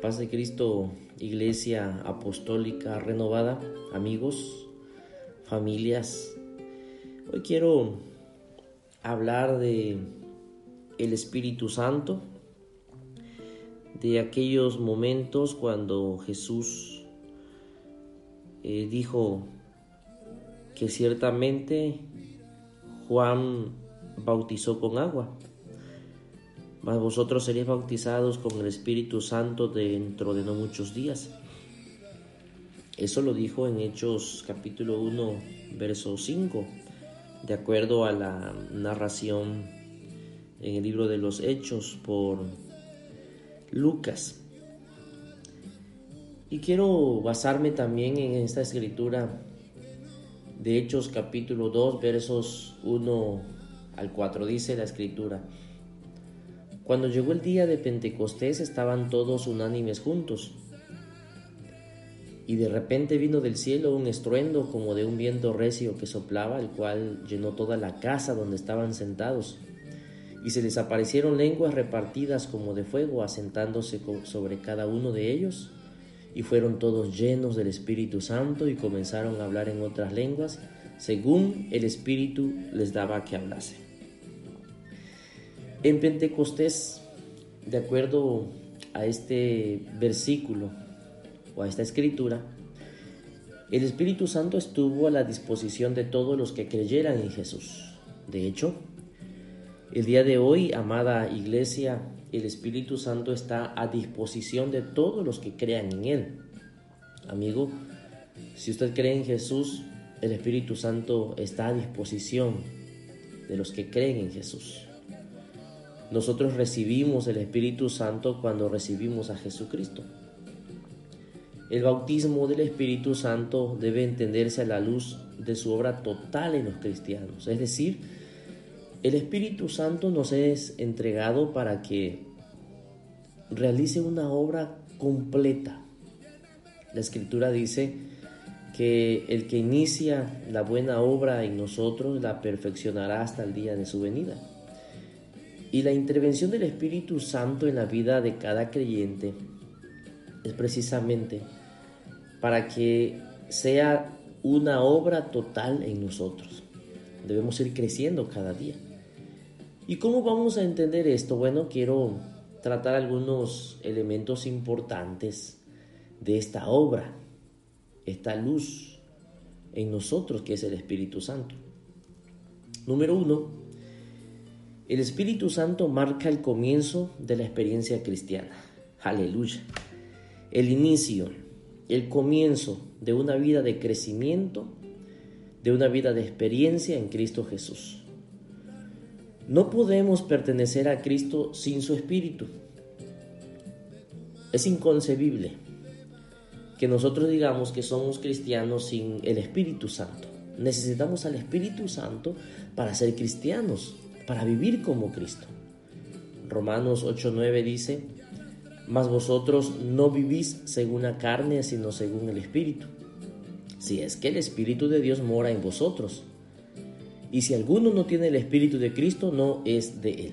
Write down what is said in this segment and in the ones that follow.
Paz de Cristo, Iglesia Apostólica Renovada, amigos, familias. Hoy quiero hablar de el Espíritu Santo, de aquellos momentos cuando Jesús eh, dijo que ciertamente Juan bautizó con agua mas vosotros seréis bautizados con el Espíritu Santo dentro de no muchos días. Eso lo dijo en Hechos capítulo 1, verso 5, de acuerdo a la narración en el libro de los Hechos por Lucas. Y quiero basarme también en esta escritura de Hechos capítulo 2, versos 1 al 4. Dice la escritura. Cuando llegó el día de Pentecostés estaban todos unánimes juntos. Y de repente vino del cielo un estruendo como de un viento recio que soplaba, el cual llenó toda la casa donde estaban sentados. Y se les aparecieron lenguas repartidas como de fuego, asentándose sobre cada uno de ellos. Y fueron todos llenos del Espíritu Santo y comenzaron a hablar en otras lenguas, según el Espíritu les daba que hablase. En Pentecostés, de acuerdo a este versículo o a esta escritura, el Espíritu Santo estuvo a la disposición de todos los que creyeran en Jesús. De hecho, el día de hoy, amada iglesia, el Espíritu Santo está a disposición de todos los que crean en Él. Amigo, si usted cree en Jesús, el Espíritu Santo está a disposición de los que creen en Jesús. Nosotros recibimos el Espíritu Santo cuando recibimos a Jesucristo. El bautismo del Espíritu Santo debe entenderse a la luz de su obra total en los cristianos. Es decir, el Espíritu Santo nos es entregado para que realice una obra completa. La Escritura dice que el que inicia la buena obra en nosotros la perfeccionará hasta el día de su venida. Y la intervención del Espíritu Santo en la vida de cada creyente es precisamente para que sea una obra total en nosotros. Debemos ir creciendo cada día. ¿Y cómo vamos a entender esto? Bueno, quiero tratar algunos elementos importantes de esta obra, esta luz en nosotros que es el Espíritu Santo. Número uno, el Espíritu Santo marca el comienzo de la experiencia cristiana. Aleluya. El inicio, el comienzo de una vida de crecimiento, de una vida de experiencia en Cristo Jesús. No podemos pertenecer a Cristo sin su Espíritu. Es inconcebible que nosotros digamos que somos cristianos sin el Espíritu Santo. Necesitamos al Espíritu Santo para ser cristianos para vivir como Cristo. Romanos 8:9 dice, mas vosotros no vivís según la carne, sino según el Espíritu. Si es que el Espíritu de Dios mora en vosotros. Y si alguno no tiene el Espíritu de Cristo, no es de él.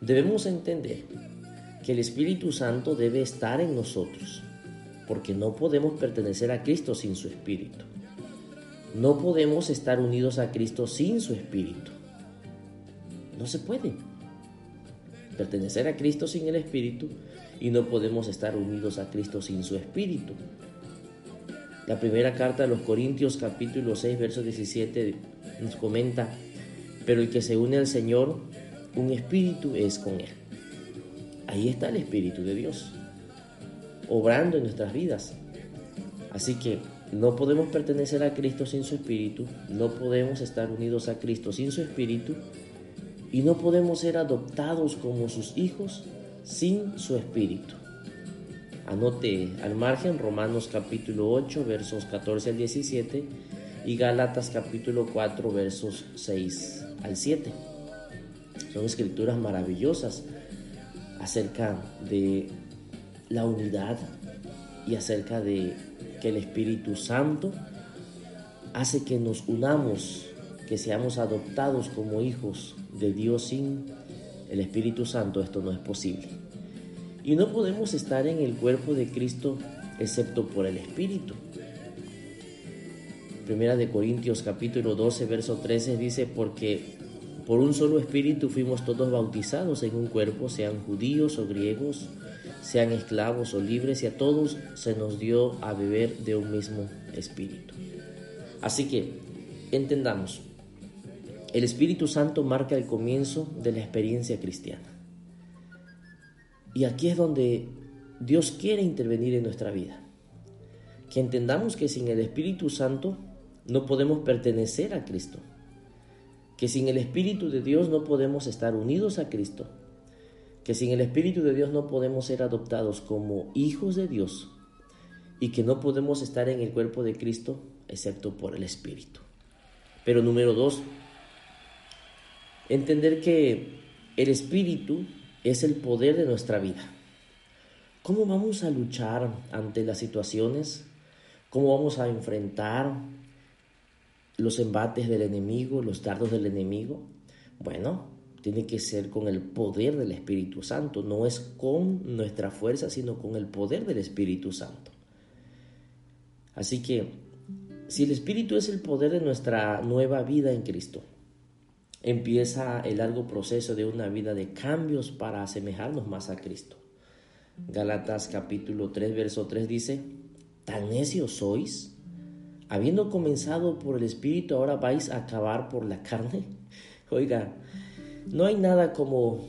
Debemos entender que el Espíritu Santo debe estar en nosotros, porque no podemos pertenecer a Cristo sin su Espíritu. No podemos estar unidos a Cristo sin su Espíritu. No se puede pertenecer a Cristo sin el Espíritu y no podemos estar unidos a Cristo sin su Espíritu. La primera carta de los Corintios capítulo 6 verso 17 nos comenta, pero el que se une al Señor, un espíritu es con Él. Ahí está el Espíritu de Dios, obrando en nuestras vidas. Así que no podemos pertenecer a Cristo sin su Espíritu, no podemos estar unidos a Cristo sin su Espíritu y no podemos ser adoptados como sus hijos sin su espíritu. Anote al margen Romanos capítulo 8 versos 14 al 17 y Gálatas capítulo 4 versos 6 al 7. Son escrituras maravillosas acerca de la unidad y acerca de que el Espíritu Santo hace que nos unamos que seamos adoptados como hijos de Dios sin el Espíritu Santo, esto no es posible. Y no podemos estar en el cuerpo de Cristo excepto por el Espíritu. Primera de Corintios capítulo 12, verso 13 dice, porque por un solo espíritu fuimos todos bautizados en un cuerpo, sean judíos o griegos, sean esclavos o libres, y a todos se nos dio a beber de un mismo espíritu. Así que entendamos, el Espíritu Santo marca el comienzo de la experiencia cristiana. Y aquí es donde Dios quiere intervenir en nuestra vida. Que entendamos que sin el Espíritu Santo no podemos pertenecer a Cristo. Que sin el Espíritu de Dios no podemos estar unidos a Cristo. Que sin el Espíritu de Dios no podemos ser adoptados como hijos de Dios. Y que no podemos estar en el cuerpo de Cristo excepto por el Espíritu. Pero número dos, entender que el Espíritu es el poder de nuestra vida. ¿Cómo vamos a luchar ante las situaciones? ¿Cómo vamos a enfrentar los embates del enemigo, los dardos del enemigo? Bueno, tiene que ser con el poder del Espíritu Santo. No es con nuestra fuerza, sino con el poder del Espíritu Santo. Así que, si el Espíritu es el poder de nuestra nueva vida en Cristo, empieza el largo proceso de una vida de cambios para asemejarnos más a Cristo. Galatas capítulo 3, verso 3 dice, ¿tan necios sois? Habiendo comenzado por el Espíritu, ahora vais a acabar por la carne. Oiga, no hay nada como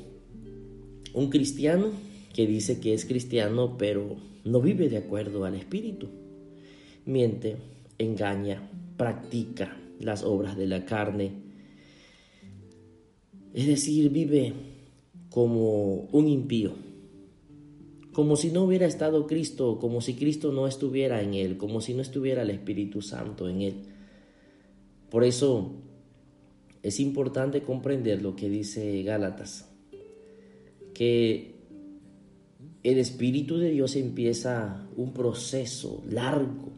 un cristiano que dice que es cristiano, pero no vive de acuerdo al Espíritu. Miente, engaña, practica las obras de la carne es decir, vive como un impío, como si no hubiera estado Cristo, como si Cristo no estuviera en él, como si no estuviera el Espíritu Santo en él. Por eso es importante comprender lo que dice Gálatas, que el Espíritu de Dios empieza un proceso largo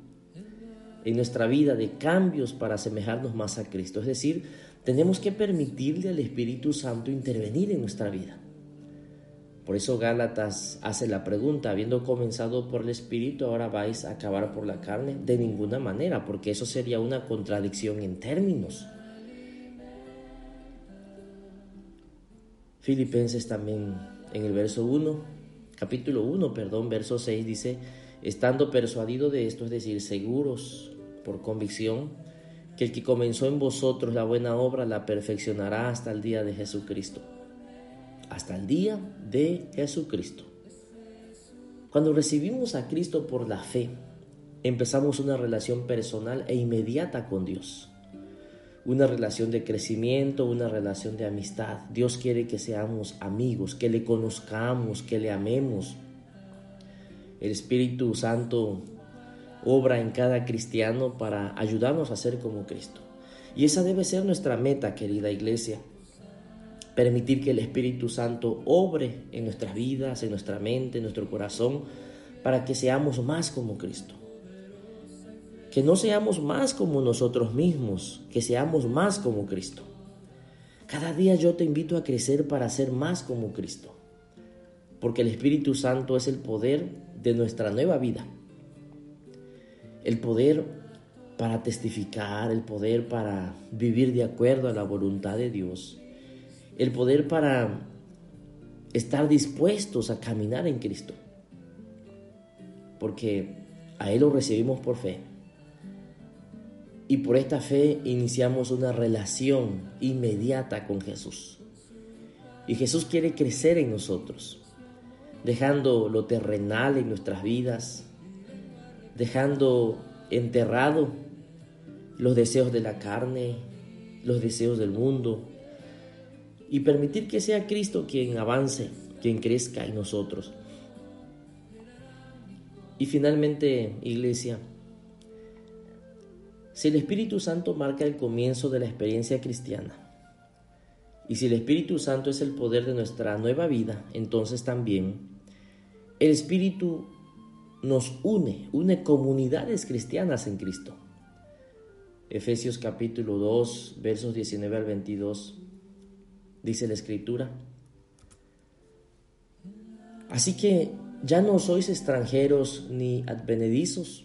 en nuestra vida de cambios para asemejarnos más a Cristo, es decir, tenemos que permitirle al Espíritu Santo intervenir en nuestra vida. Por eso Gálatas hace la pregunta, habiendo comenzado por el Espíritu, ahora vais a acabar por la carne. De ninguna manera, porque eso sería una contradicción en términos. Filipenses también en el verso 1, capítulo 1, perdón, verso 6 dice, estando persuadido de esto, es decir, seguros por convicción, que el que comenzó en vosotros la buena obra la perfeccionará hasta el día de Jesucristo. Hasta el día de Jesucristo. Cuando recibimos a Cristo por la fe, empezamos una relación personal e inmediata con Dios. Una relación de crecimiento, una relación de amistad. Dios quiere que seamos amigos, que le conozcamos, que le amemos. El Espíritu Santo obra en cada cristiano para ayudarnos a ser como Cristo. Y esa debe ser nuestra meta, querida iglesia. Permitir que el Espíritu Santo obre en nuestras vidas, en nuestra mente, en nuestro corazón, para que seamos más como Cristo. Que no seamos más como nosotros mismos, que seamos más como Cristo. Cada día yo te invito a crecer para ser más como Cristo, porque el Espíritu Santo es el poder de nuestra nueva vida el poder para testificar, el poder para vivir de acuerdo a la voluntad de Dios, el poder para estar dispuestos a caminar en Cristo, porque a Él lo recibimos por fe. Y por esta fe iniciamos una relación inmediata con Jesús. Y Jesús quiere crecer en nosotros, dejando lo terrenal en nuestras vidas, dejando enterrado los deseos de la carne, los deseos del mundo, y permitir que sea Cristo quien avance, quien crezca en nosotros. Y finalmente, iglesia, si el Espíritu Santo marca el comienzo de la experiencia cristiana, y si el Espíritu Santo es el poder de nuestra nueva vida, entonces también el Espíritu nos une, une comunidades cristianas en Cristo. Efesios capítulo 2, versos 19 al 22, dice la escritura. Así que ya no sois extranjeros ni advenedizos,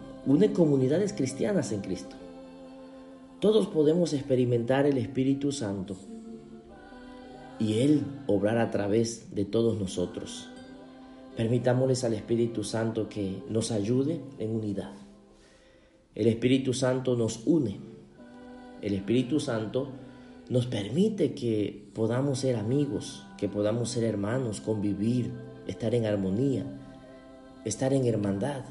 une comunidades cristianas en Cristo. Todos podemos experimentar el Espíritu Santo y Él obrar a través de todos nosotros. Permitámosles al Espíritu Santo que nos ayude en unidad. El Espíritu Santo nos une. El Espíritu Santo nos permite que podamos ser amigos, que podamos ser hermanos, convivir, estar en armonía estar en hermandad.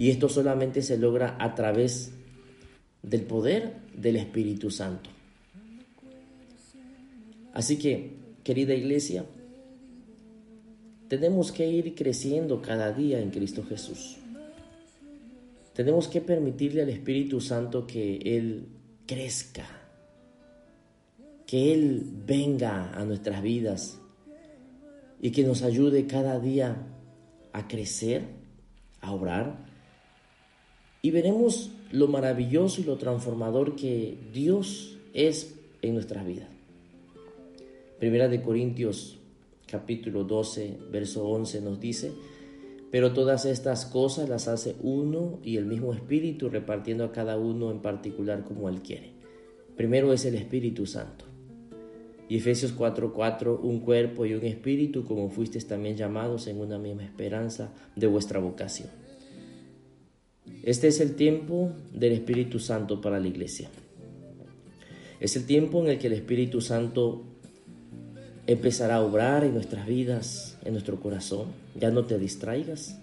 Y esto solamente se logra a través del poder del Espíritu Santo. Así que, querida iglesia, tenemos que ir creciendo cada día en Cristo Jesús. Tenemos que permitirle al Espíritu Santo que Él crezca, que Él venga a nuestras vidas y que nos ayude cada día a crecer, a obrar, y veremos lo maravilloso y lo transformador que Dios es en nuestras vidas. Primera de Corintios capítulo 12, verso 11 nos dice, pero todas estas cosas las hace uno y el mismo Espíritu repartiendo a cada uno en particular como Él quiere. Primero es el Espíritu Santo. Y Efesios 4:4, un cuerpo y un espíritu, como fuisteis también llamados en una misma esperanza de vuestra vocación. Este es el tiempo del Espíritu Santo para la iglesia. Es el tiempo en el que el Espíritu Santo empezará a obrar en nuestras vidas, en nuestro corazón. Ya no te distraigas.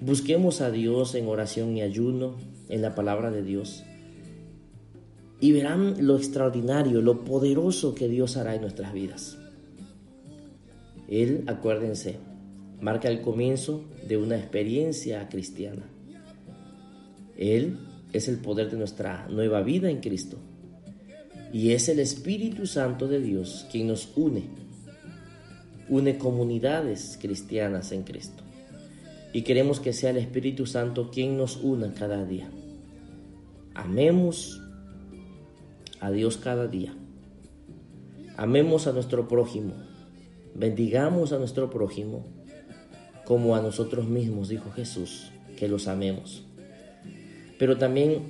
Busquemos a Dios en oración y ayuno, en la palabra de Dios y verán lo extraordinario, lo poderoso que Dios hará en nuestras vidas. Él, acuérdense, marca el comienzo de una experiencia cristiana. Él es el poder de nuestra nueva vida en Cristo. Y es el Espíritu Santo de Dios quien nos une. Une comunidades cristianas en Cristo. Y queremos que sea el Espíritu Santo quien nos una cada día. Amemos a Dios cada día. Amemos a nuestro prójimo. Bendigamos a nuestro prójimo como a nosotros mismos, dijo Jesús, que los amemos. Pero también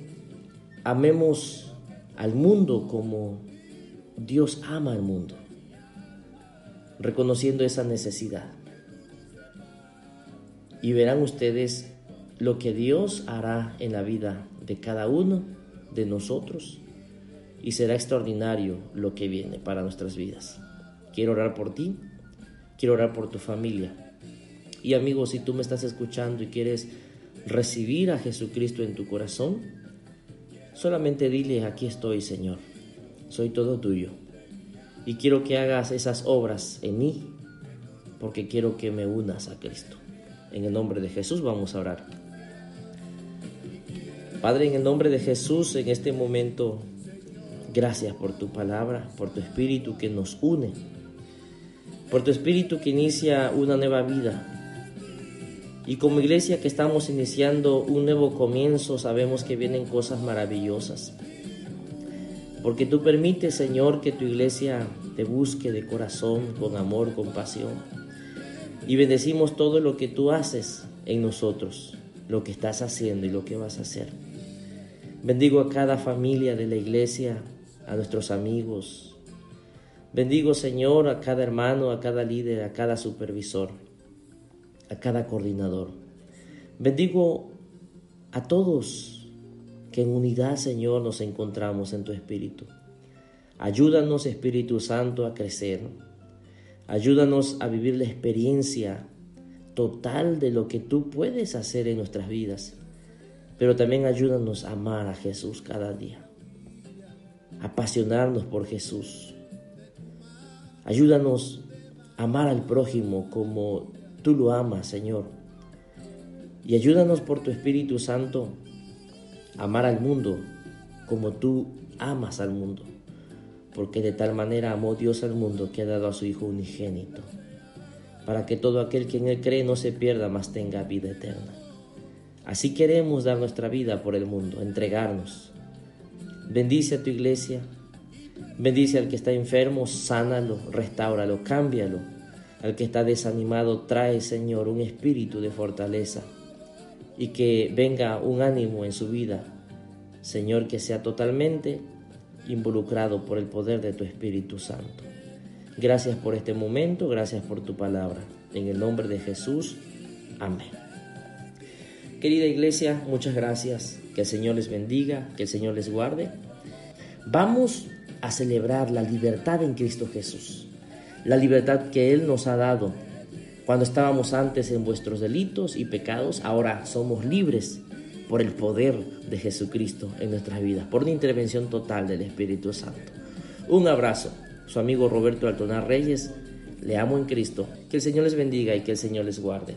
amemos al mundo como Dios ama al mundo, reconociendo esa necesidad. Y verán ustedes lo que Dios hará en la vida de cada uno de nosotros y será extraordinario lo que viene para nuestras vidas. Quiero orar por ti, quiero orar por tu familia. Y amigos, si tú me estás escuchando y quieres recibir a Jesucristo en tu corazón, solamente dile, aquí estoy Señor, soy todo tuyo. Y quiero que hagas esas obras en mí, porque quiero que me unas a Cristo. En el nombre de Jesús vamos a orar. Padre, en el nombre de Jesús, en este momento Gracias por tu palabra, por tu espíritu que nos une, por tu espíritu que inicia una nueva vida. Y como iglesia que estamos iniciando un nuevo comienzo, sabemos que vienen cosas maravillosas. Porque tú permites, Señor, que tu iglesia te busque de corazón, con amor, con pasión. Y bendecimos todo lo que tú haces en nosotros, lo que estás haciendo y lo que vas a hacer. Bendigo a cada familia de la iglesia, a nuestros amigos. Bendigo, Señor, a cada hermano, a cada líder, a cada supervisor, a cada coordinador. Bendigo a todos que en unidad, Señor, nos encontramos en tu Espíritu. Ayúdanos, Espíritu Santo, a crecer. Ayúdanos a vivir la experiencia total de lo que tú puedes hacer en nuestras vidas. Pero también ayúdanos a amar a Jesús cada día. apasionarnos por Jesús. Ayúdanos a amar al prójimo como tú lo amas, Señor. Y ayúdanos por tu Espíritu Santo a amar al mundo como tú amas al mundo. Porque de tal manera amó Dios al mundo que ha dado a su Hijo unigénito, para que todo aquel que en él cree no se pierda, mas tenga vida eterna. Así queremos dar nuestra vida por el mundo, entregarnos. Bendice a tu iglesia, bendice al que está enfermo, sánalo, restáuralo, cámbialo. Al que está desanimado, trae, Señor, un espíritu de fortaleza y que venga un ánimo en su vida, Señor, que sea totalmente involucrado por el poder de tu Espíritu Santo. Gracias por este momento, gracias por tu palabra. En el nombre de Jesús, amén. Querida iglesia, muchas gracias. Que el Señor les bendiga, que el Señor les guarde. Vamos a celebrar la libertad en Cristo Jesús. La libertad que Él nos ha dado. Cuando estábamos antes en vuestros delitos y pecados, ahora somos libres por el poder de Jesucristo en nuestras vidas, por la intervención total del Espíritu Santo. Un abrazo. Su amigo Roberto Altonar Reyes. Le amo en Cristo. Que el Señor les bendiga y que el Señor les guarde.